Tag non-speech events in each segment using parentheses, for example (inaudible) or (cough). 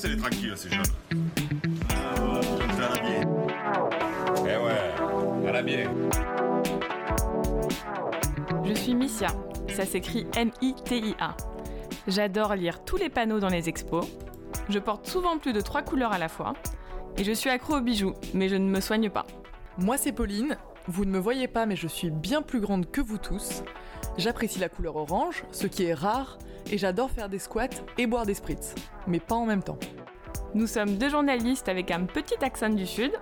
c'est les tranquilles, ces jeunes. Ah, ouais, à la bien. Eh ouais, à la bien. Je suis Missia, ça s'écrit M-I-T-I-A. J'adore lire tous les panneaux dans les expos. Je porte souvent plus de trois couleurs à la fois. Et je suis accro aux bijoux, mais je ne me soigne pas. Moi c'est Pauline, vous ne me voyez pas mais je suis bien plus grande que vous tous. J'apprécie la couleur orange, ce qui est rare, et j'adore faire des squats et boire des spritz, mais pas en même temps. Nous sommes deux journalistes avec un petit accent du Sud.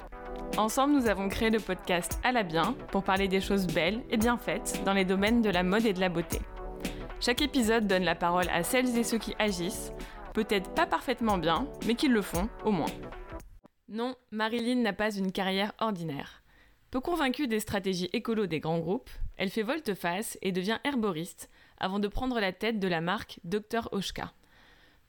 Ensemble, nous avons créé le podcast À la bien pour parler des choses belles et bien faites dans les domaines de la mode et de la beauté. Chaque épisode donne la parole à celles et ceux qui agissent, peut-être pas parfaitement bien, mais qui le font au moins. Non, Marilyn n'a pas une carrière ordinaire. Peu convaincue des stratégies écolo des grands groupes, elle fait volte-face et devient herboriste avant de prendre la tête de la marque Dr Oshka.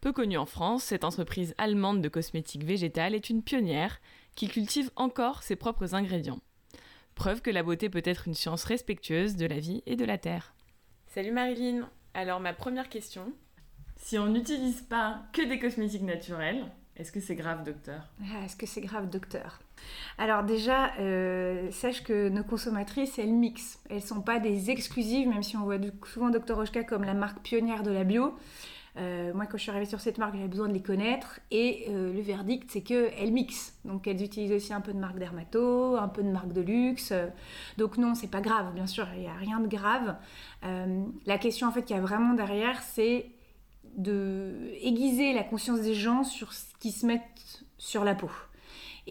Peu connue en France, cette entreprise allemande de cosmétiques végétales est une pionnière qui cultive encore ses propres ingrédients. Preuve que la beauté peut être une science respectueuse de la vie et de la terre. Salut Marilyn Alors ma première question, si on n'utilise pas que des cosmétiques naturels, est-ce que c'est grave, docteur? Ah, Est-ce que c'est grave, docteur? Alors déjà, euh, sache que nos consommatrices, elles mixent. Elles sont pas des exclusives, même si on voit souvent Dr Oshka comme la marque pionnière de la bio. Euh, moi, quand je suis arrivée sur cette marque, j'avais besoin de les connaître. Et euh, le verdict, c'est qu'elles mixent. Donc, elles utilisent aussi un peu de marque dermato, un peu de marque de luxe. Donc, non, c'est pas grave, bien sûr, il n'y a rien de grave. la question, en fait, qu'il y a vraiment derrière, c'est de aiguiser la conscience des gens sur ce qui se mettent sur la peau.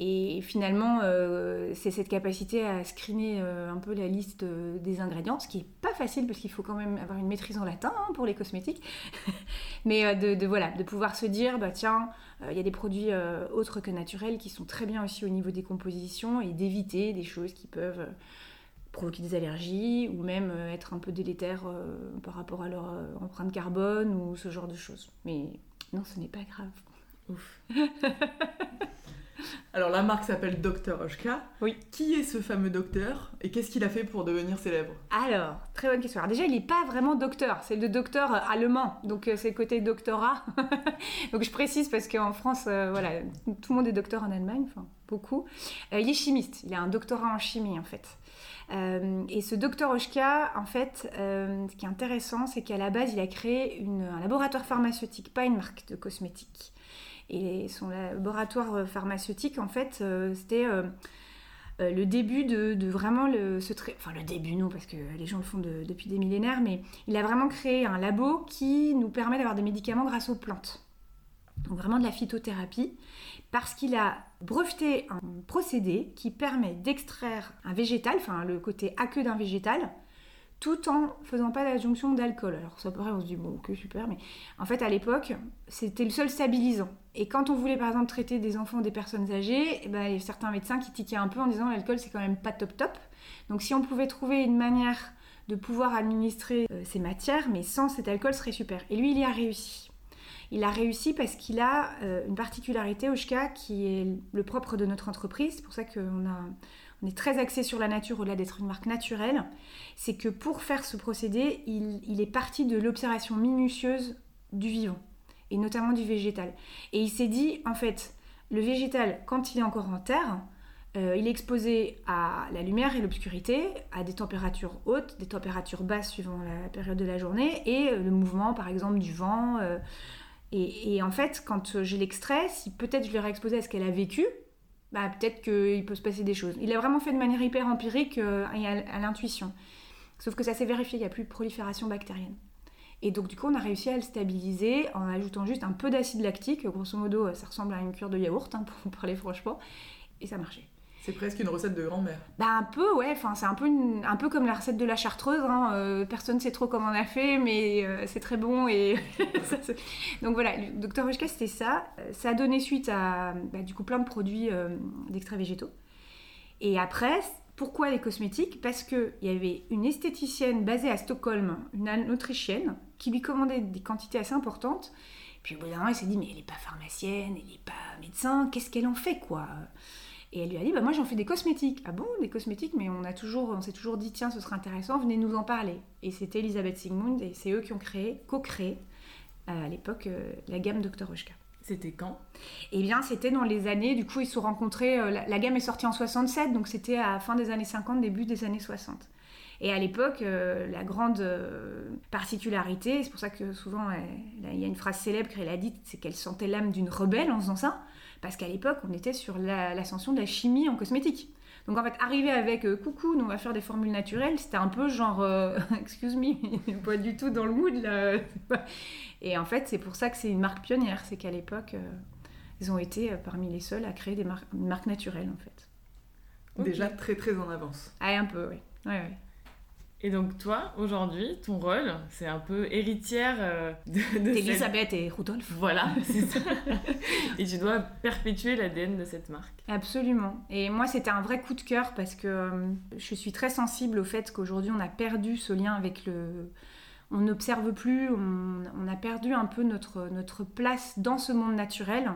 Et finalement, euh, c'est cette capacité à screener euh, un peu la liste euh, des ingrédients, ce qui est pas facile parce qu'il faut quand même avoir une maîtrise en latin hein, pour les cosmétiques. (laughs) Mais de, voilà, de pouvoir se dire, bah tiens, il y a des produits autres que naturels qui sont très bien aussi au niveau des compositions et d'éviter des choses qui peuvent provoquer des allergies ou même euh, être un peu délétère euh, par rapport à leur euh, empreinte carbone ou ce genre de choses. Mais non, ce n'est pas grave. Ouf. (laughs) Alors la marque s'appelle Dr Oshka. Oui. Qui est ce fameux docteur et qu'est-ce qu'il a fait pour devenir célèbre? Alors, très bonne question. Alors déjà, il n'est pas vraiment docteur, c'est le docteur allemand, donc c'est le côté doctorat. (laughs) donc je précise parce qu'en France, voilà, tout le monde est docteur en Allemagne, enfin beaucoup. il est chimiste, il a un doctorat en chimie en fait. Euh, et ce docteur Oshka, en fait, euh, ce qui est intéressant, c'est qu'à la base, il a créé un laboratoire pharmaceutique, pas une marque de cosmétiques. Et son laboratoire pharmaceutique, en fait, euh, c'était le début de, vraiment le, ce enfin le début non parce que les gens le font depuis des millénaires, mais il a vraiment créé un labo qui nous permet d'avoir des médicaments grâce aux plantes donc vraiment de la phytothérapie, parce qu'il a breveté un procédé qui permet d'extraire un végétal, enfin le côté aqueux d'un végétal, tout en faisant pas l'adjonction d'alcool. Alors ça paraît, on se dit bon ok super, mais en fait à l'époque c'était le seul stabilisant. Et quand on voulait par exemple traiter des enfants des personnes âgées, il y a certains médecins qui tiquaient un peu en disant l'alcool c'est quand même pas top top. Donc si on pouvait trouver une manière de pouvoir administrer euh, ces matières, mais sans cet alcool serait super. Et lui il y a réussi. Il a réussi parce qu'il a euh, une particularité, Oshka, qui est le propre de notre entreprise. C'est pour ça qu'on on est très axé sur la nature au-delà d'être une marque naturelle. C'est que pour faire ce procédé, il, est parti de l'observation minutieuse du vivant, et notamment du végétal. Et il s'est dit, en fait, le végétal, quand il est encore en terre, euh, il est exposé à la lumière et l'obscurité, à des températures hautes, des températures basses suivant la période de la journée, et euh, le mouvement, par exemple, du vent, et, en fait, quand j'ai l'extrait, si peut-être je l'aurais exposé à ce qu'elle a vécu, bah, peut-être qu'il peut se passer des choses. Il a vraiment fait de manière hyper empirique euh, et à, l'intuition. Sauf que ça s'est vérifié, il n'y a plus de prolifération bactérienne. Et donc du coup, on a réussi à le stabiliser en ajoutant juste un peu d'acide lactique. Grosso modo, ça ressemble à une cure de yaourt, hein, (laughs) pour parler franchement. Et ça marchait. C'est presque une recette de grand-mère. Bah un peu, ouais. Enfin, c'est un peu, un peu comme la recette de la chartreuse. Hein. Euh, personne ne sait trop comment on a fait, mais euh, c'est très bon. Et (laughs) donc voilà, le Dr Wojka, c'était ça. Euh, ça a donné suite à bah, du coup plein de produits d'extraits végétaux. Et après, pourquoi les cosmétiques? Parce qu'il y avait une esthéticienne basée à Stockholm, une autrichienne, qui lui commandait des quantités assez importantes. Puis au bout d'un moment, elle s'est dit, mais elle n'est pas pharmacienne, elle n'est pas médecin, qu'est-ce qu'elle en fait, quoi? Et elle lui a dit, bah, moi j'en fais des cosmétiques. Ah bon, des cosmétiques Mais on a toujours, on s'est toujours dit, tiens, ce serait intéressant, venez nous en parler. Et c'était Elisabeth Sigmund, et c'est eux qui ont créé, co-créé, euh, à l'époque, euh, la gamme Dr. Oshka. C'était quand? Eh bien, c'était dans les années, du coup, ils se sont rencontrés, euh, la, la gamme est sortie en 67, donc c'était à la fin des années 50, début des années 60. Et à l'époque, euh, la grande euh, particularité, c'est pour ça que souvent, il y a une phrase célèbre qu'elle a dite, c'est qu'elle sentait l'âme d'une rebelle en faisant ça, parce qu'à l'époque, on était sur la- l'ascension de la chimie en cosmétique. Donc en fait, arriver avec euh, coucou, nous on va faire des formules naturelles, c'était un peu genre euh, (laughs) excuse me, (laughs) pas du tout dans le mood là. (laughs) Et en fait, c'est pour ça que c'est une marque pionnière, c'est qu'à l'époque, euh, ils ont été euh, parmi les seuls à créer des marques, une marque naturelle en fait. Déjà très très en avance. Ah, un peu, oui. Ouais, ouais. Et donc toi, aujourd'hui, ton rôle, c'est un peu héritière euh, de, de cette- Elisabeth et Rudolf. Voilà, (laughs) c'est ça. Et tu dois perpétuer l'ADN de cette marque. Absolument. Et moi, c'était un vrai coup de cœur parce que euh, je suis très sensible au fait qu'aujourd'hui, on a perdu ce lien avec le. On n'observe plus, on, on a perdu un peu notre, notre place dans ce monde naturel.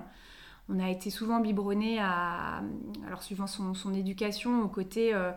On a été souvent biberonné à. Alors, suivant son, son éducation, au côté. euh,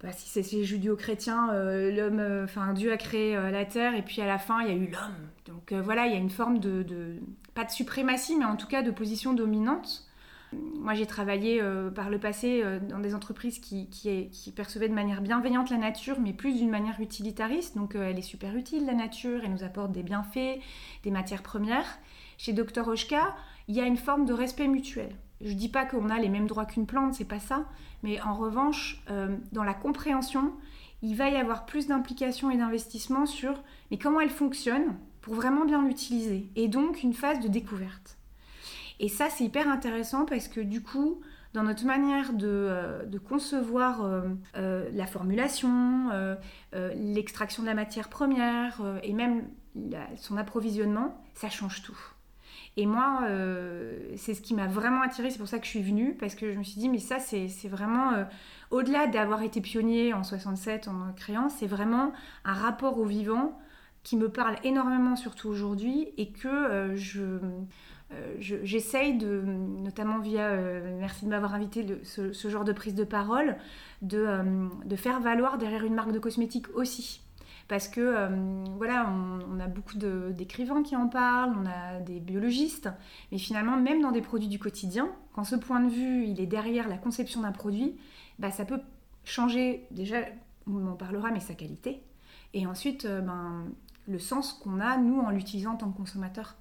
bah, si c'est c'est judéo-chrétien, euh, l'homme, euh, enfin Dieu a créé euh, la terre et puis à la fin il y a eu l'homme. Donc voilà, il y a une forme de, pas de suprématie, mais en tout cas de position dominante. Moi, j'ai travaillé par le passé dans des entreprises qui, qui, percevaient de manière bienveillante la nature, mais plus d'une manière utilitariste. Donc, elle est super utile, la nature, elle nous apporte des bienfaits, des matières premières. Chez Dr. Oshka, il y a une forme de respect mutuel. Je dis pas qu'on a les mêmes droits qu'une plante, c'est pas ça. Mais en revanche, euh, dans la compréhension, il va y avoir plus d'implication et d'investissement sur mais comment elle fonctionne pour vraiment bien l'utiliser. Et donc, une phase de découverte. Et ça, c'est hyper intéressant parce que du coup, dans notre manière de, euh, concevoir euh, la formulation, l'extraction de la matière première et même son approvisionnement, ça change tout. Et moi, euh, c'est ce qui m'a vraiment attirée, c'est pour ça que je suis venue, parce que je me suis dit, mais ça, c'est vraiment, euh, au-delà d'avoir été pionnier en 67 en créant, c'est vraiment un rapport au vivant qui me parle énormément, surtout aujourd'hui, et que euh, je, je- j'essaye de, notamment via, merci de m'avoir invité, ce, genre de prise de parole, de, de faire valoir derrière une marque de cosmétique aussi. Parce que, euh, voilà, on, a beaucoup d'écrivains qui en parlent, on a des biologistes, mais finalement, même dans des produits du quotidien, quand ce point de vue, il est derrière la conception d'un produit, bah, ça peut changer, déjà, on en parlera, mais sa qualité, et ensuite, euh, ben, le sens qu'on a, nous, en l'utilisant en tant que consommateur.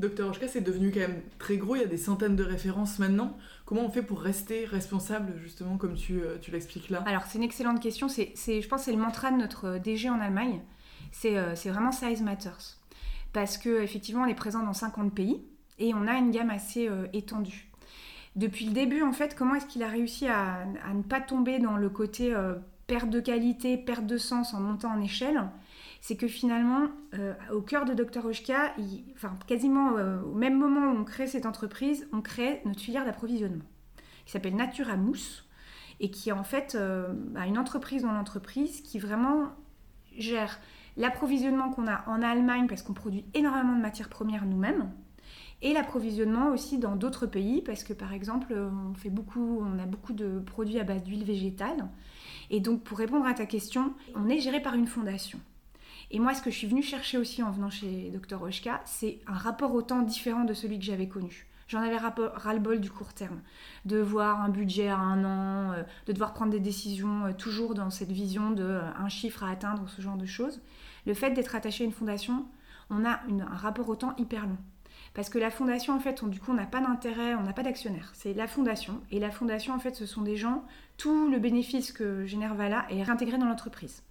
Dr. Oshka, c'est devenu quand même très gros, il y a des centaines de références maintenant. Comment on fait pour rester responsable, justement, comme tu, euh, tu l'expliques là? Alors, c'est une excellente question. C'est, je pense que c'est le mantra de notre DG en Allemagne. C'est, euh, c'est vraiment Size Matters. Parce qu'effectivement, on est présent dans 50 pays et on a une gamme assez euh, étendue. Depuis le début, en fait, comment est-ce qu'il a réussi à, à ne pas tomber dans le côté euh, perte de qualité, perte de sens en montant en échelle? C'est que finalement, euh, au cœur de Dr. Oshka, enfin, quasiment euh, au même moment où on crée cette entreprise, on crée notre filière d'approvisionnement, qui s'appelle Natura Mousse, et qui est en fait euh, une entreprise dans l'entreprise qui vraiment gère l'approvisionnement qu'on a en Allemagne, parce qu'on produit énormément de matières premières nous-mêmes, et l'approvisionnement aussi dans d'autres pays, parce que par exemple, on, fait beaucoup, on a beaucoup de produits à base d'huile végétale. Et donc, pour répondre à ta question, on est géré par une fondation. Et moi, ce que je suis venue chercher aussi en venant chez Dr. Oshka, c'est un rapport au temps différent de celui que j'avais connu. J'en avais ras-le-bol du court terme, de voir un budget à un an, euh, de devoir prendre des décisions euh, toujours dans cette vision de euh, un chiffre à atteindre, ce genre de choses. Le fait d'être attaché à une fondation, on a un rapport au temps hyper long. Parce que la fondation, en fait, du coup, on n'a pas d'intérêt, on n'a pas d'actionnaire. C'est la fondation. Et la fondation, en fait, ce sont des gens, tout le bénéfice que génère Vala est réintégré dans l'entreprise.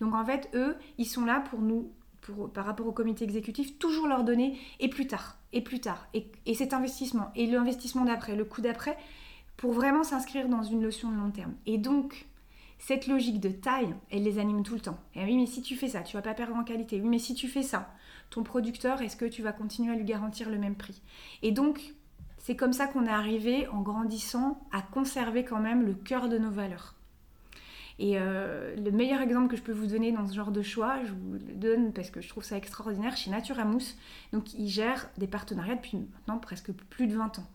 Donc, en fait, eux, ils sont là pour nous, pour, par rapport au comité exécutif, toujours leur donner et plus tard, et plus tard, et, et cet investissement, et l'investissement d'après, le coup d'après, pour vraiment s'inscrire dans une notion de long terme. Et donc, cette logique de taille, elle les anime tout le temps. Et oui, mais si tu fais ça, tu vas pas perdre en qualité. Oui, mais si tu fais ça, ton producteur, est-ce que tu vas continuer à lui garantir le même prix? Et donc, c'est comme ça qu'on est arrivé, en grandissant, à conserver quand même le cœur de nos valeurs. Et euh, le meilleur exemple que je peux vous donner dans ce genre de choix, je vous le donne parce que je trouve ça extraordinaire, chez Nature Mousse. Donc, ils gèrent des partenariats depuis maintenant presque plus de 20 ans.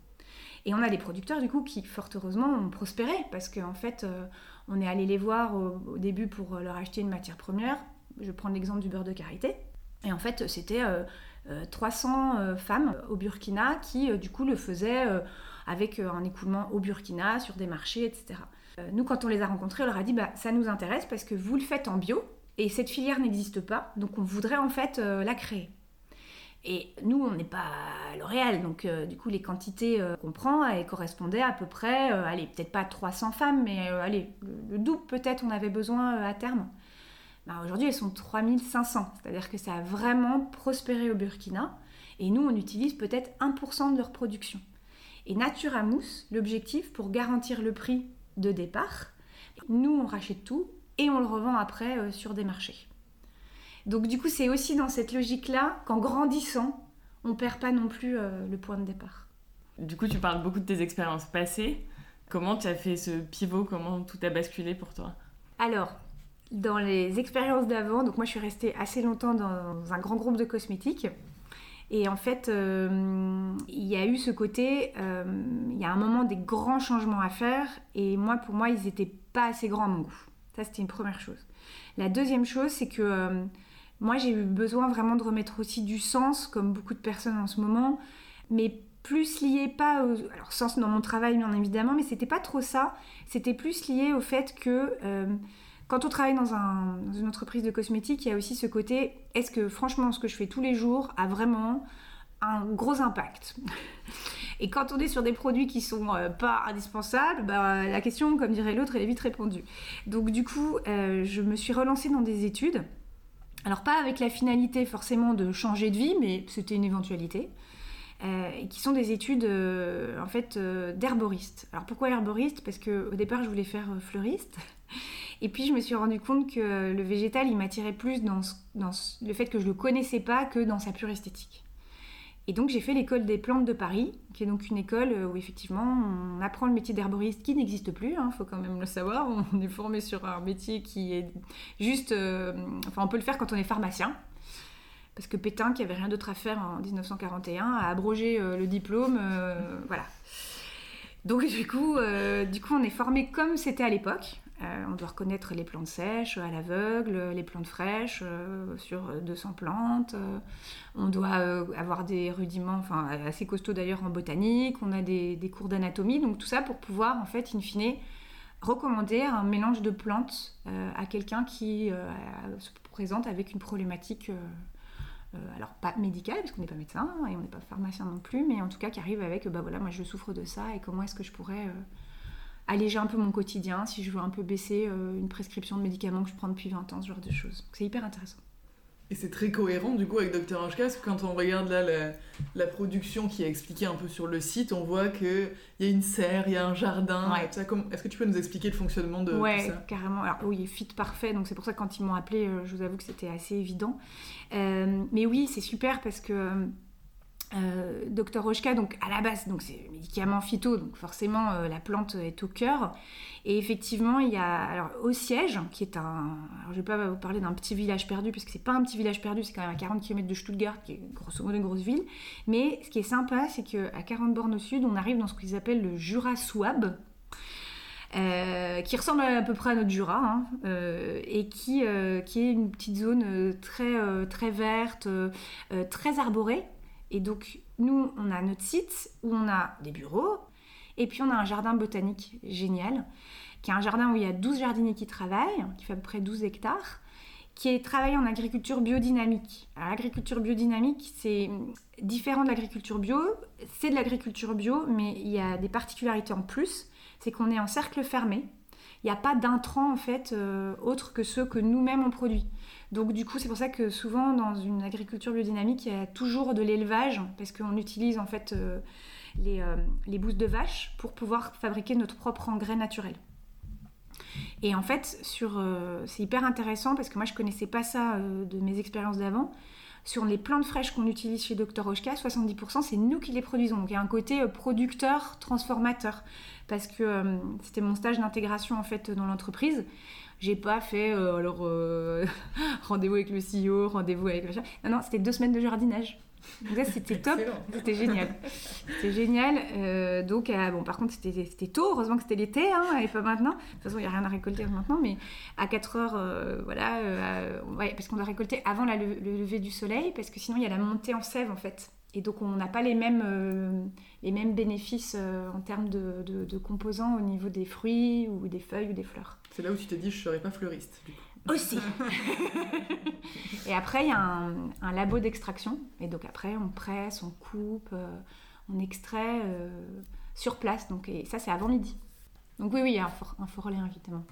Et on a des producteurs, du coup, qui, fort heureusement, ont prospéré parce qu'en fait, euh, on est allé les voir au, au début pour leur acheter une matière première. Je prends l'exemple du beurre de karité. Et en fait, c'était 300 femmes au Burkina qui, du coup, le faisaient avec un écoulement au Burkina, sur des marchés, etc. nous, quand on les a rencontrés, on leur a dit, bah, ça nous intéresse parce que vous le faites en bio, et cette filière n'existe pas, donc on voudrait en fait la créer. Et nous, on n'est pas L'Oréal, donc euh, du coup, les quantités euh, qu'on prend, elles correspondaient à peu près, euh, allez, peut-être pas 300 femmes, mais allez, le, double peut-être on avait besoin à terme. Bah, aujourd'hui, elles sont 3500, c'est-à-dire que ça a vraiment prospéré au Burkina, et nous, on utilise peut-être 1% de leur production. Et Naturamousse, l'objectif pour garantir le prix de départ, nous, on rachète tout et on le revend après sur des marchés. Donc du coup, c'est aussi dans cette logique-là qu'en grandissant, on perd pas non plus euh, le point de départ. Du coup, tu parles beaucoup de tes expériences passées. Comment tu as fait ce pivot? Comment tout a basculé pour toi? Alors, dans les expériences d'avant, donc moi je suis restée assez longtemps dans un grand groupe de cosmétiques. Et en fait, euh, il y a eu ce côté, euh, il y a un moment des grands changements à faire. Et moi, pour moi, ils n'étaient pas assez grands à mon goût. Ça, c'était une première chose. La deuxième chose, c'est que moi, j'ai eu besoin vraiment de remettre aussi du sens, comme beaucoup de personnes en ce moment, mais plus lié pas au alors sens dans mon travail bien évidemment, mais c'était pas trop ça. C'était plus lié au fait que euh, quand on travaille dans, une entreprise de cosmétiques, il y a aussi ce côté est-ce que franchement ce que je fais tous les jours a vraiment un gros impact? Et quand on est sur des produits qui sont euh, pas indispensables, bah, la question, comme dirait l'autre, elle est vite répondue. Donc du coup, euh, je me suis relancée dans des études alors pas avec la finalité forcément de changer de vie, mais c'était une éventualité. Euh, qui sont des études euh, en fait euh, d'herboriste. Alors pourquoi herboriste Parce que au départ je voulais faire fleuriste, (laughs) et puis je me suis rendu compte que le végétal il m'attirait plus dans, le fait que je le connaissais pas que dans sa pure esthétique. Et donc j'ai fait l'école des plantes de Paris, qui est donc une école où effectivement on apprend le métier d'herboriste qui n'existe plus, il hein, faut quand même le savoir. (laughs) On est formé sur un métier qui est juste... Enfin on peut le faire quand on est pharmacien. Parce que Pétain, qui avait rien d'autre à faire en 1941, a abrogé euh, le diplôme. Euh, voilà. Donc du coup, du coup, on est formé comme c'était à l'époque. Euh, on doit reconnaître les plantes sèches à l'aveugle, les plantes fraîches euh, sur 200 plantes. Euh, on doit avoir des rudiments, enfin assez costauds d'ailleurs en botanique. On a des, cours d'anatomie. Donc tout ça pour pouvoir en fait, in fine, recommander un mélange de plantes à quelqu'un qui se présente avec une problématique. Alors pas médicale parce qu'on n'est pas médecin et on n'est pas pharmacien non plus, mais en tout cas qui arrive avec bah voilà moi je souffre de ça et comment est-ce que je pourrais alléger un peu mon quotidien, si je veux un peu baisser euh, une prescription de médicaments que je prends depuis 20 ans, ce genre de choses. C'est hyper intéressant. Et c'est très cohérent du coup avec Dr Anjka, parce que quand on regarde là la, production qui est expliquée un peu sur le site, on voit qu'il y a une serre, il y a un jardin. Est-ce que tu peux nous expliquer le fonctionnement de ouais, tout ça? carrément. Alors oui, fit parfait, donc c'est pour ça que quand ils m'ont appelé, euh, je vous avoue que c'était assez évident. Euh, mais oui, c'est super parce que euh, Docteur Rochka, donc à la base, donc c'est médicament phyto, donc forcément euh, la plante est au cœur. Et effectivement, il y a alors au siège, qui est un, alors je vais pas vous parler d'un petit village perdu, parce que c'est pas un petit village perdu, c'est quand même à 40 km de Stuttgart, qui est grosso modo une grosse ville. Mais ce qui est sympa, c'est qu'à 40 bornes au sud, on arrive dans ce qu'ils appellent le Jura Souabe. Euh, qui ressemble à, peu près à notre Jura, hein, et qui, est une petite zone très verte, très arborée, et donc, nous, on a notre site où on a des bureaux, et puis on a un jardin botanique génial, qui est un jardin où il y a 12 jardiniers qui travaillent, qui fait à peu près 12 hectares, qui est travaillé en agriculture biodynamique. l'agriculture biodynamique, c'est différent de l'agriculture bio, c'est de l'agriculture bio, mais il y a des particularités en plus, c'est qu'on est en cercle fermé, il n'y a pas d'intrants en fait euh, autres que ceux que nous-mêmes on produit. Donc du coup, c'est pour ça que souvent dans une agriculture biodynamique, il y a toujours de l'élevage parce qu'on utilise en fait euh, les, euh, les bousses de vache pour pouvoir fabriquer notre propre engrais naturel. Et en fait, euh, c'est hyper intéressant parce que moi je connaissais pas ça de mes expériences d'avant. Sur les plantes fraîches qu'on utilise chez Dr Oshka, 70% c'est nous qui les produisons. Donc il y a un côté producteur, transformateur. Parce que c'était mon stage d'intégration en fait dans l'entreprise. J'ai pas fait euh, alors euh, (laughs) rendez-vous avec le CEO, rendez-vous avec chat. Non, non, c'était deux semaines de jardinage. Donc ça, c'était top. C'était génial. C'était génial. Euh, donc, euh, bon, par contre, c'était tôt. Heureusement que c'était l'été, hein, et pas maintenant. De toute façon, il n'y a rien à récolter maintenant. Mais à 4 heures, euh, voilà, ouais, parce qu'on doit récolter avant la, le, lever du soleil, parce que sinon, il y a la montée en sève, en fait. Et donc, on n'a pas les mêmes, les mêmes bénéfices en termes de, de, composants au niveau des fruits ou des feuilles ou des fleurs. C'est là où tu te dis, je ne serais pas fleuriste, du coup. Aussi. (laughs) et après, il y a un, labo d'extraction. Et donc après, on presse, on coupe, euh, on extrait euh, sur place. Donc, et ça, c'est avant midi. Donc oui, oui, il y a un fort, un évidemment.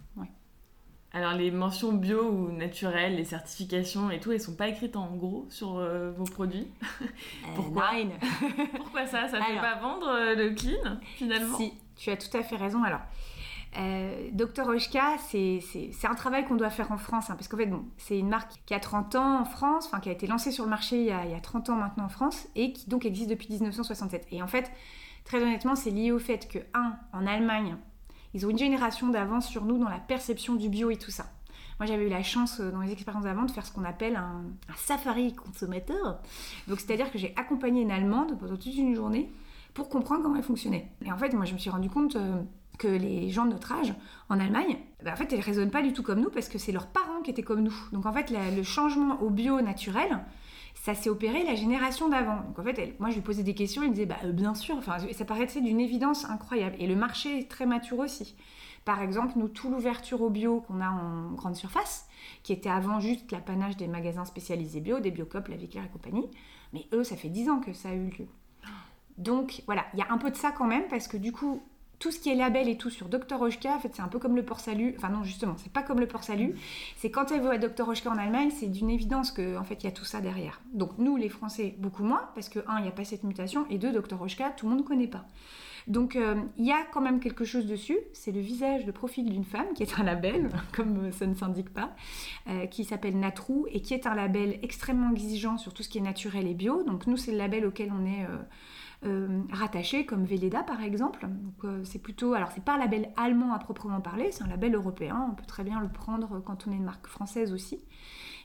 Alors les mentions bio ou naturelles, les certifications et tout, elles sont pas écrites en gros sur euh, vos produits. (laughs) Pourquoi (laughs) Pourquoi ça? Ça ne fait pas vendre le clean finalement? Si, tu as tout à fait raison. Alors, euh, Dr Oshka, c'est un travail qu'on doit faire en France, hein, parce qu'en fait, bon, c'est une marque qui a 30 ans en France, enfin qui a été lancée sur le marché il y a, il y a 30 ans maintenant en France, et qui donc existe depuis 1967. Et en fait, très honnêtement, c'est lié au fait que, un, en Allemagne, ils ont une génération d'avance sur nous dans la perception du bio et tout ça. Moi, j'avais eu la chance euh, dans les expériences avant de faire ce qu'on appelle un, un, safari consommateur. Donc, c'est-à-dire que j'ai accompagné une Allemande pendant toute une journée pour comprendre comment elle fonctionnait. Et en fait, moi, je me suis rendu compte euh, que les gens de notre âge en Allemagne, bah, en fait, elles raisonnent pas du tout comme nous parce que c'est leurs parents qui étaient comme nous. Donc en fait, le changement au bio naturel, ça s'est opéré la génération d'avant. Donc en fait, moi je lui posais des questions, il me disait bah euh, bien sûr. Enfin, ça paraissait d'une évidence incroyable. Et le marché est très mature aussi. Par exemple, nous, tout l'ouverture au bio qu'on a en grande surface, qui était avant juste l'apanage des magasins spécialisés bio, des Biocop, la et compagnie, mais eux, ça fait 10 ans que ça a eu lieu. Donc voilà, il y a un peu de ça quand même, parce que du coup, tout ce qui est label et tout sur Dr. Oshka, en fait, c'est un peu comme le port salut. Enfin, non, justement, c'est pas comme le port salut. C'est quand elle va à Dr. Oshka en Allemagne, c'est d'une évidence qu'en en fait, il y a tout ça derrière. Donc, nous, les Français, beaucoup moins, parce que, un, il n'y a pas cette mutation, et deux, Dr. Oshka, tout le monde ne connaît pas. Donc, euh, il y a quand même quelque chose dessus. C'est le visage, le profil d'une femme, qui est un label, (laughs) comme ça ne s'indique pas, euh, qui s'appelle Natrou, et qui est un label extrêmement exigeant sur tout ce qui est naturel et bio. Donc, nous, c'est le label auquel on est. Euh, euh, rattachés comme Velleda par exemple. Euh, c'est plutôt, alors c'est pas un label allemand à proprement parler, c'est un label européen. On peut très bien le prendre quand on est une marque française aussi.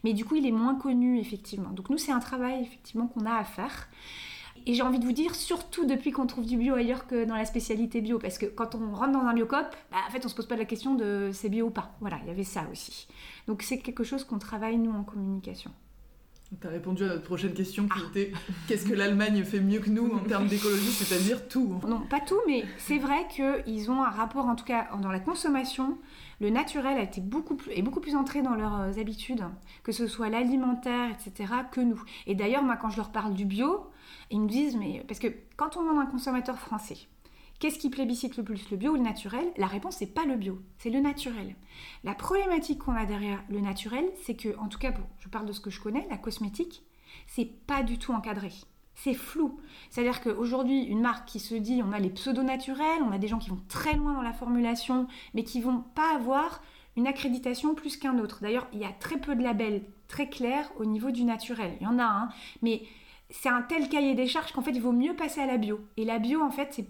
Mais du coup, il est moins connu effectivement. Donc nous, c'est un travail effectivement qu'on a à faire. Et j'ai envie de vous dire, surtout depuis qu'on trouve du bio ailleurs que dans la spécialité bio, parce que quand on rentre dans un biocop, bah, en fait, on se pose pas la question de c'est bio ou pas. Voilà, il y avait ça aussi. Donc c'est quelque chose qu'on travaille nous en communication. Tu as répondu à notre prochaine question qui ah. était qu'est-ce que l'Allemagne fait mieux que nous en termes d'écologie, c'est-à-dire tout. Non, pas tout, mais c'est vrai qu'ils ont un rapport, en tout cas dans la consommation, le naturel a été beaucoup plus, est beaucoup plus entré dans leurs euh, habitudes, que ce soit l'alimentaire, etc., que nous. Et d'ailleurs, moi, quand je leur parle du bio, ils me disent, mais parce que quand on demande un consommateur français, Qu'est-ce qui plébiscite le plus, le bio ou le naturel? La réponse, c'est pas le bio, c'est le naturel. La problématique qu'on a derrière le naturel, c'est que, en tout cas, je parle de ce que je connais, la cosmétique, c'est pas du tout encadré. C'est flou. C'est-à-dire qu'aujourd'hui, une marque qui se dit on a les pseudo-naturels, on a des gens qui vont très loin dans la formulation, mais qui vont pas avoir une accréditation plus qu'un autre. D'ailleurs, il y a très peu de labels très clairs au niveau du naturel. Il y en a un, mais c'est un tel cahier des charges qu'en fait, il vaut mieux passer à la bio. Et la bio, en fait, c'est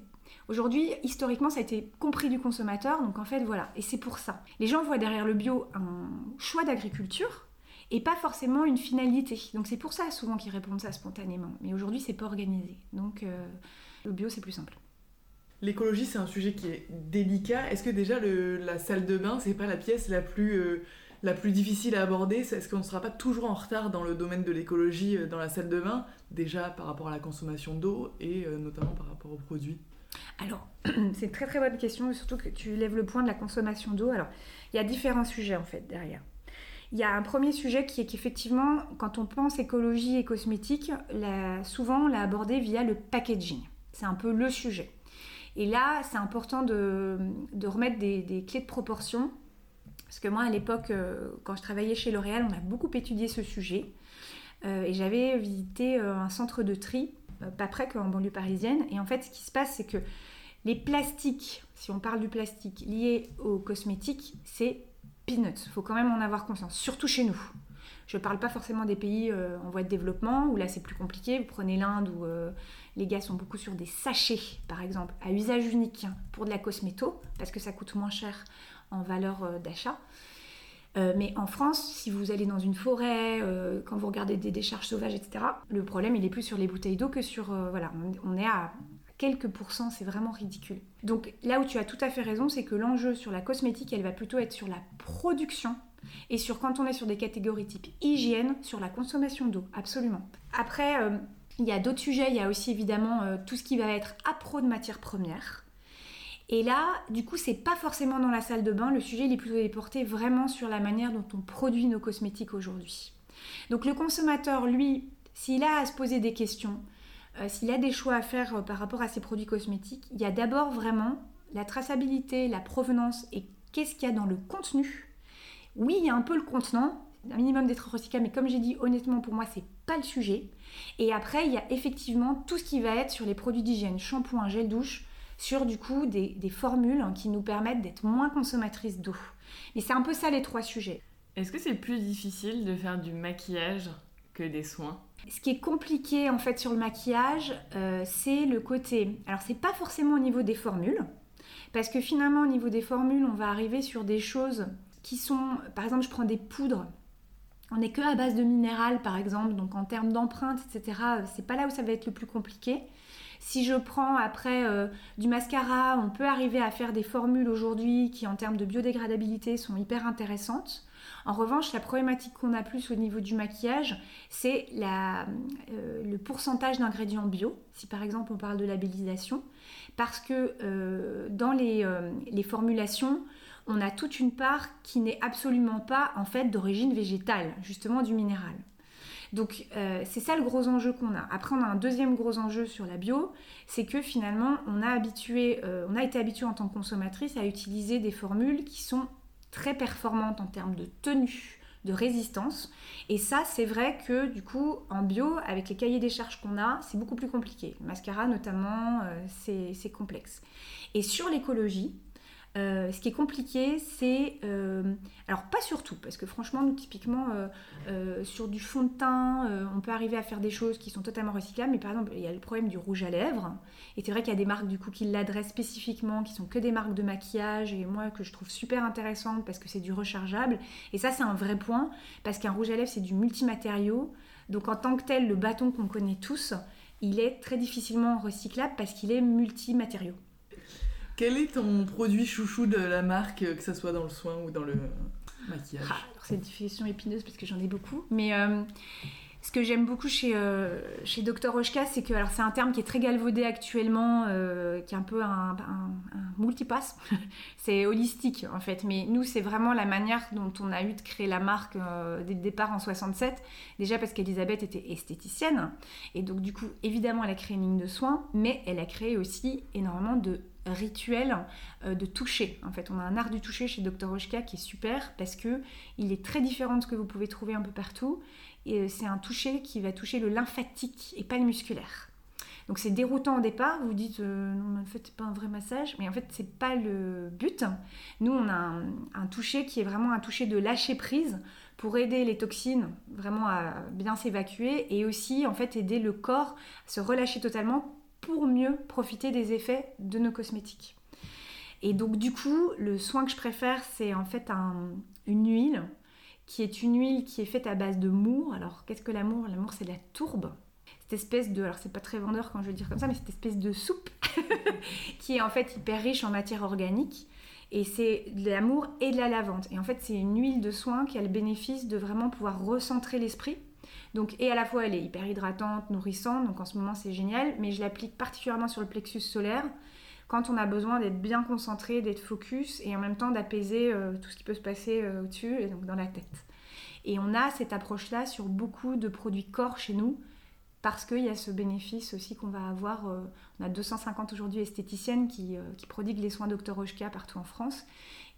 Aujourd'hui, historiquement, ça a été compris du consommateur, donc en fait, voilà. Et c'est pour ça. Les gens voient derrière le bio un choix d'agriculture et pas forcément une finalité. Donc c'est pour ça souvent qu'ils répondent ça spontanément. Mais aujourd'hui, c'est pas organisé. Donc euh, le bio, c'est plus simple. L'écologie, c'est un sujet qui est délicat. Est-ce que déjà la salle de bain, c'est pas la pièce la plus, euh, la plus difficile à aborder? Est-ce qu'on ne sera pas toujours en retard dans le domaine de l'écologie euh, dans la salle de bain? Déjà par rapport à la consommation d'eau et notamment par rapport aux produits alors, (clears throat) c'est une très très bonne question, surtout que tu lèves le point de la consommation d'eau. Alors, il y a différents sujets en fait derrière. Il y a un premier sujet qui est qu'effectivement, quand on pense écologie et cosmétique, souvent on l'a abordé via le packaging. C'est un peu le sujet. Et là, c'est important de, remettre des, clés de proportion. Parce que moi, à l'époque, euh, quand je travaillais chez L'Oréal, on a beaucoup étudié ce sujet. Euh, et j'avais visité euh, un centre de tri pas près qu'en banlieue parisienne. Et en fait, ce qui se passe, c'est que les plastiques, si on parle du plastique lié aux cosmétiques, c'est peanuts. Il faut quand même en avoir conscience, surtout chez nous. Je ne parle pas forcément des pays euh, en voie de développement, où là c'est plus compliqué. Vous prenez l'Inde, où euh, les gars sont beaucoup sur des sachets, par exemple, à usage unique pour de la cosméto, parce que ça coûte moins cher en valeur d'achat. Mais en France, si vous allez dans une forêt, quand vous regardez des décharges sauvages, etc., le problème, il est plus sur les bouteilles d'eau que sur... voilà, on, est à quelques pourcents, c'est vraiment ridicule. Donc là où tu as tout à fait raison, c'est que l'enjeu sur la cosmétique, elle va plutôt être sur la production et sur quand on est sur des catégories type hygiène, sur la consommation d'eau, absolument. Après, il y a d'autres sujets, il y a aussi évidemment tout ce qui va être appro de matières premières. Et là, du coup, c'est pas forcément dans la salle de bain. Le sujet, il est plutôt porté vraiment sur la manière dont on produit nos cosmétiques aujourd'hui. Donc, le consommateur, lui, s'il a à se poser des questions, euh, s'il a des choix à faire euh, par rapport à ses produits cosmétiques, il y a d'abord vraiment la traçabilité, la provenance et qu'est-ce qu'il y a dans le contenu. Oui, il y a un peu le contenant, un minimum d'être recyclable, mais comme j'ai dit, honnêtement, pour moi, c'est pas le sujet. Et après, il y a effectivement tout ce qui va être sur les produits d'hygiène, shampoing, gel douche, sur du coup des, formules qui nous permettent d'être moins consommatrices d'eau. Mais c'est un peu ça les trois sujets. Est-ce que c'est plus difficile de faire du maquillage que des soins? Ce qui est compliqué en fait sur le maquillage, euh, c'est le côté. Alors c'est pas forcément au niveau des formules, parce que finalement au niveau des formules, on va arriver sur des choses qui sont, par exemple, je prends des poudres. On n'est que à base de minéral, par exemple, donc en termes d'empreinte, etc. C'est pas là où ça va être le plus compliqué. Si je prends après euh, du mascara, on peut arriver à faire des formules aujourd'hui qui en termes de biodégradabilité sont hyper intéressantes. En revanche, la problématique qu'on a plus au niveau du maquillage, c'est euh, le pourcentage d'ingrédients bio, si par exemple on parle de labellisation, parce que euh, dans les, les, formulations, on a toute une part qui n'est absolument pas en fait d'origine végétale, justement du minéral. Donc euh, c'est ça le gros enjeu qu'on a. Après on a un deuxième gros enjeu sur la bio, c'est que finalement on a, habitué, euh, on a été habitué en tant que consommatrice à utiliser des formules qui sont très performantes en termes de tenue, de résistance. Et ça, c'est vrai que du coup, en bio, avec les cahiers des charges qu'on a, c'est beaucoup plus compliqué. Le mascara notamment, euh, c'est complexe. Et sur l'écologie, euh, ce qui est compliqué, c'est... Euh, alors pas surtout, parce que franchement, nous, typiquement, euh, sur du fond de teint, on peut arriver à faire des choses qui sont totalement recyclables, mais par exemple, il y a le problème du rouge à lèvres, et c'est vrai qu'il y a des marques du coup qui l'adressent spécifiquement, qui sont que des marques de maquillage, et moi que je trouve super intéressantes parce que c'est du rechargeable, et ça c'est un vrai point, parce qu'un rouge à lèvres c'est du multimatériau, donc en tant que tel, le bâton qu'on connaît tous, il est très difficilement recyclable parce qu'il est multimatériau. Quel est ton produit chouchou de la marque, que ce soit dans le soin ou dans le maquillage ah, C'est une question épineuse parce que j'en ai beaucoup. Mais euh, ce que j'aime beaucoup chez, euh, chez Dr. Oshka, c'est que c'est un terme qui est très galvaudé actuellement, euh, qui est un peu un, un, multipass. (laughs) c'est holistique en fait. Mais nous, c'est vraiment la manière dont on a eu de créer la marque dès le départ en 67. Déjà parce qu'Elisabeth était esthéticienne. Et donc, du coup, évidemment, elle a créé une ligne de soins, mais elle a créé aussi énormément de rituel euh, de toucher. En fait, on a un art du toucher chez Dr. Oshka qui est super parce que il est très différent de ce que vous pouvez trouver un peu partout. Et euh, c'est un toucher qui va toucher le lymphatique et pas le musculaire. Donc c'est déroutant au départ, vous dites euh, non mais en fait c'est pas un vrai massage, mais en fait c'est pas le but. Nous on a un, un, toucher qui est vraiment un toucher de lâcher prise pour aider les toxines vraiment à bien s'évacuer et aussi en fait aider le corps à se relâcher totalement pour mieux profiter des effets de nos cosmétiques. Et donc du coup, le soin que je préfère, c'est en fait une huile qui est une huile qui est faite à base de mour. Alors qu'est-ce que l'amour? L'amour c'est la tourbe. Cette espèce de, alors c'est pas très vendeur quand je veux dire comme ça, mais cette espèce de soupe (laughs) qui est en fait hyper riche en matière organique. Et c'est de l'amour et de la lavande. Et en fait, c'est une huile de soin qui a le bénéfice de vraiment pouvoir recentrer l'esprit donc, et à la fois, elle est hyper hydratante, nourrissante, donc en ce moment c'est génial, mais je l'applique particulièrement sur le plexus solaire quand on a besoin d'être bien concentré, d'être focus et en même temps d'apaiser euh, tout ce qui peut se passer euh, au-dessus et donc dans la tête. Et on a cette approche-là sur beaucoup de produits corps chez nous parce qu'il y a ce bénéfice aussi qu'on va avoir. Euh, on a 250 aujourd'hui esthéticiennes qui, qui, prodiguent les soins Dr. Oshka partout en France.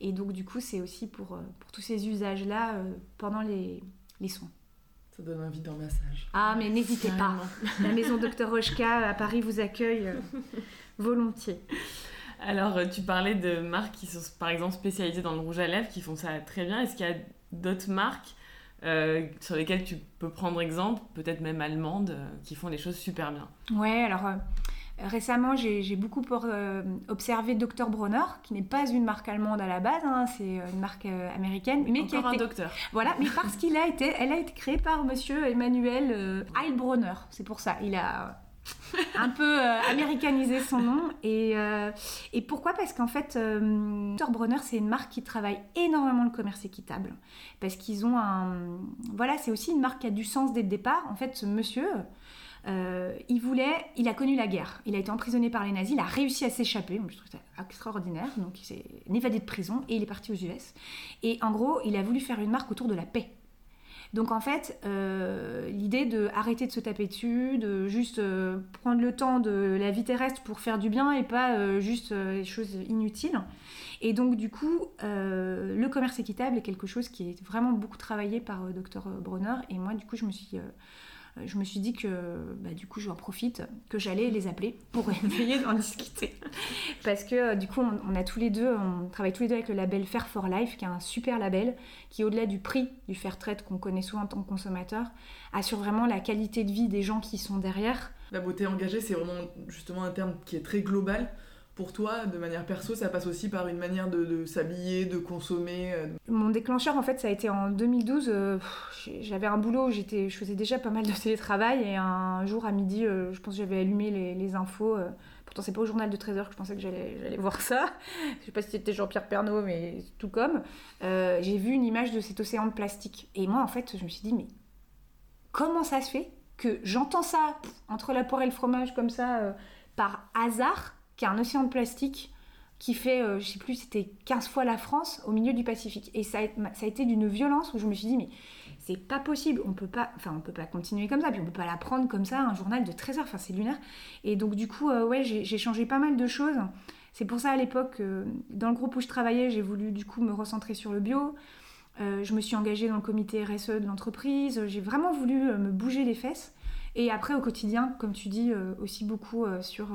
Et donc du coup, c'est aussi pour, pour tous ces usages-là pendant les, les soins. Ça donne envie d'un massage. Ah, mais n'hésitez pas. (laughs) La maison Docteur Rochka à Paris vous accueille euh, (laughs) volontiers. Alors, euh, tu parlais de marques qui sont par exemple spécialisées dans le rouge à lèvres, qui font ça très bien. Est-ce qu'il y a d'autres marques euh, sur lesquelles tu peux prendre exemple, peut-être même allemandes, qui font des choses super bien? Ouais, alors Récemment, j'ai beaucoup euh, observé Dr Bronner, qui n'est pas une marque allemande à la base, hein, c'est une marque américaine, mais qui a un docteur. Voilà, mais parce qu'il a été, elle a été créée par Monsieur Emmanuel Heilbronner. C'est pour ça, il a un peu euh, américanisé son nom. Et, euh, et pourquoi? Parce qu'en fait, euh, Bronner, c'est une marque qui travaille énormément le commerce équitable. Parce qu'ils ont un. Voilà, c'est aussi une marque qui a du sens dès le départ. En fait, ce monsieur. Il voulait, il a connu la guerre. Il a été emprisonné par les nazis. Il a réussi à s'échapper. Je trouve ça extraordinaire. Donc, il s'est évadé de prison et il est parti aux US. Et en gros, il a voulu faire une marque autour de la paix. Donc en fait, euh, l'idée de arrêter de se taper dessus, de juste euh, prendre le temps de la vie terrestre pour faire du bien et pas euh, juste les choses inutiles. Et donc du coup, le commerce équitable est quelque chose qui est vraiment beaucoup travaillé par Dr Bronner. Et moi, du coup, je me suis je me suis dit que bah, du coup, j'en profite, que j'allais les appeler pour (laughs) essayer d'en discuter. Parce que du coup, on, a tous les deux, on travaille tous les deux avec le label Fair for Life, qui est un super label qui, au-delà du prix du fair trade qu'on connaît souvent en tant que consommateur, assure vraiment la qualité de vie des gens qui sont derrière. La beauté engagée, c'est vraiment justement un terme qui est très global pour toi, de manière perso, ça passe aussi par une manière de, s'habiller, de consommer euh, Mon déclencheur, en fait, ça a été en 2012. Euh, j'avais un boulot, j'étais, je faisais déjà pas mal de télétravail et un jour à midi, euh, je pense que j'avais allumé les, infos. pourtant, c'est pas au journal de 13h que je pensais que j'allais, voir ça. je sais pas si c'était Jean-Pierre Pernaud, mais tout comme. j'ai vu une image de cet océan de plastique. Et moi, en fait, je me suis dit, mais comment ça se fait que j'entends ça entre la poire et le fromage comme ça par hasard qui est un océan de plastique qui fait, euh, je sais plus, c'était 15 fois la France au milieu du Pacifique. Et ça a, été d'une violence où je me suis dit, mais c'est pas possible, on peut pas, enfin, on peut pas continuer comme ça, puis on peut pas la prendre comme ça, un journal de 13 heures, enfin, c'est lunaire. Et donc, du coup, euh, ouais, j'ai changé pas mal de choses. C'est pour ça, à l'époque, euh, dans le groupe où je travaillais, j'ai voulu, du coup, me recentrer sur le bio. je me suis engagée dans le comité RSE de l'entreprise. J'ai vraiment voulu me bouger les fesses. Et après, au quotidien, comme tu dis, aussi beaucoup sur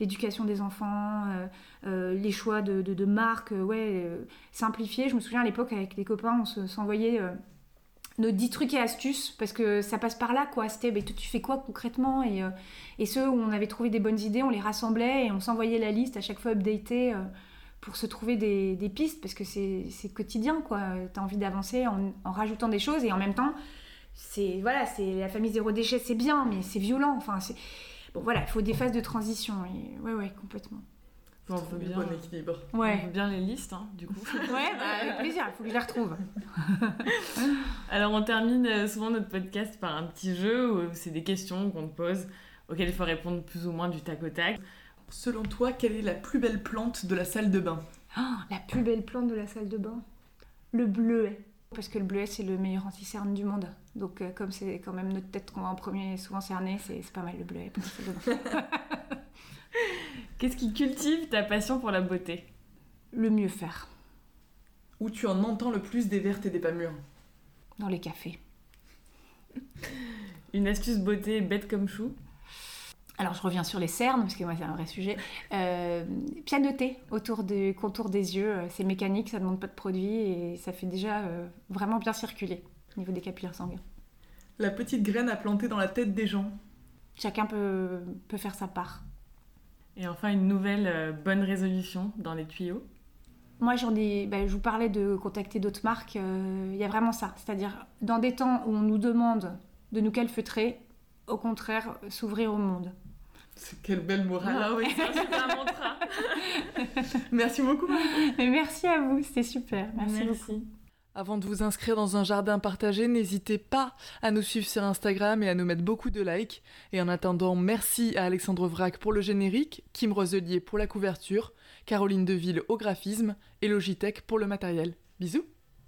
l'éducation des enfants, euh, euh, les choix de, de, marques, euh, ouais, simplifier. Je me souviens à l'époque avec les copains, on s'envoyait nos 10 trucs et astuces parce que ça passe par là quoi c'était mais tu fais quoi concrètement? Et, et ceux où on avait trouvé des bonnes idées on les rassemblait et on s'envoyait la liste à chaque fois updatée pour se trouver des, des pistes parce que c'est quotidien quoi. T'as envie d'avancer en, en, rajoutant des choses et en même temps c'est voilà c'est la famille zéro déchet c'est bien mais c'est violent. Enfin c'est Bon, voilà, il faut des phases de transition. Et... Ouais, ouais, complètement. On veut bien, bon équilibre. Ouais. On veut bien les listes, hein, du coup. (laughs) ouais, bah, avec plaisir, il faut que je les retrouve. (laughs) Alors, on termine euh, souvent notre podcast par un petit jeu où c'est des questions qu'on te pose auxquelles il faut répondre plus ou moins du tac au tac. Selon toi, quelle est la plus belle plante de la salle de bain? Oh, La plus belle plante de la salle de bain? Le bleuet. Parce que le bleuet, c'est le meilleur anti-cerne du monde. Donc, euh, comme c'est quand même notre tête qu'on va en premier souvent cerner, c'est pas mal le bleuet. (laughs) Qu'est-ce qui cultive ta passion pour la beauté? Le mieux faire. Où tu en entends le plus des vertes et des pas mûres Dans les cafés. Une astuce beauté bête comme chou? Alors je reviens sur les cernes, parce que moi c'est un vrai sujet. Euh, pianoter autour du contour des yeux, euh, c'est mécanique, ça ne demande pas de produit et ça fait déjà euh, vraiment bien circuler au niveau des capillaires sanguins. La petite graine à planter dans la tête des gens. Chacun peut, peut faire sa part. Et enfin une nouvelle bonne résolution dans les tuyaux. Moi, j'en ai, ben, je vous parlais de contacter d'autres marques. Il y a vraiment ça. C'est-à-dire, dans des temps où on nous demande de nous calfeutrer, au contraire, s'ouvrir au monde. Quelle belle morale. Ah oui, c'est un super mantra. (laughs) Merci beaucoup. Merci à vous, c'était super. Merci, beaucoup. Avant de vous inscrire dans un jardin partagé, n'hésitez pas à nous suivre sur Instagram et à nous mettre beaucoup de likes. Et en attendant, merci à Alexandre Vrac pour le générique, Kim Roselier pour la couverture, Caroline Deville au graphisme et Logitech pour le matériel. Bisous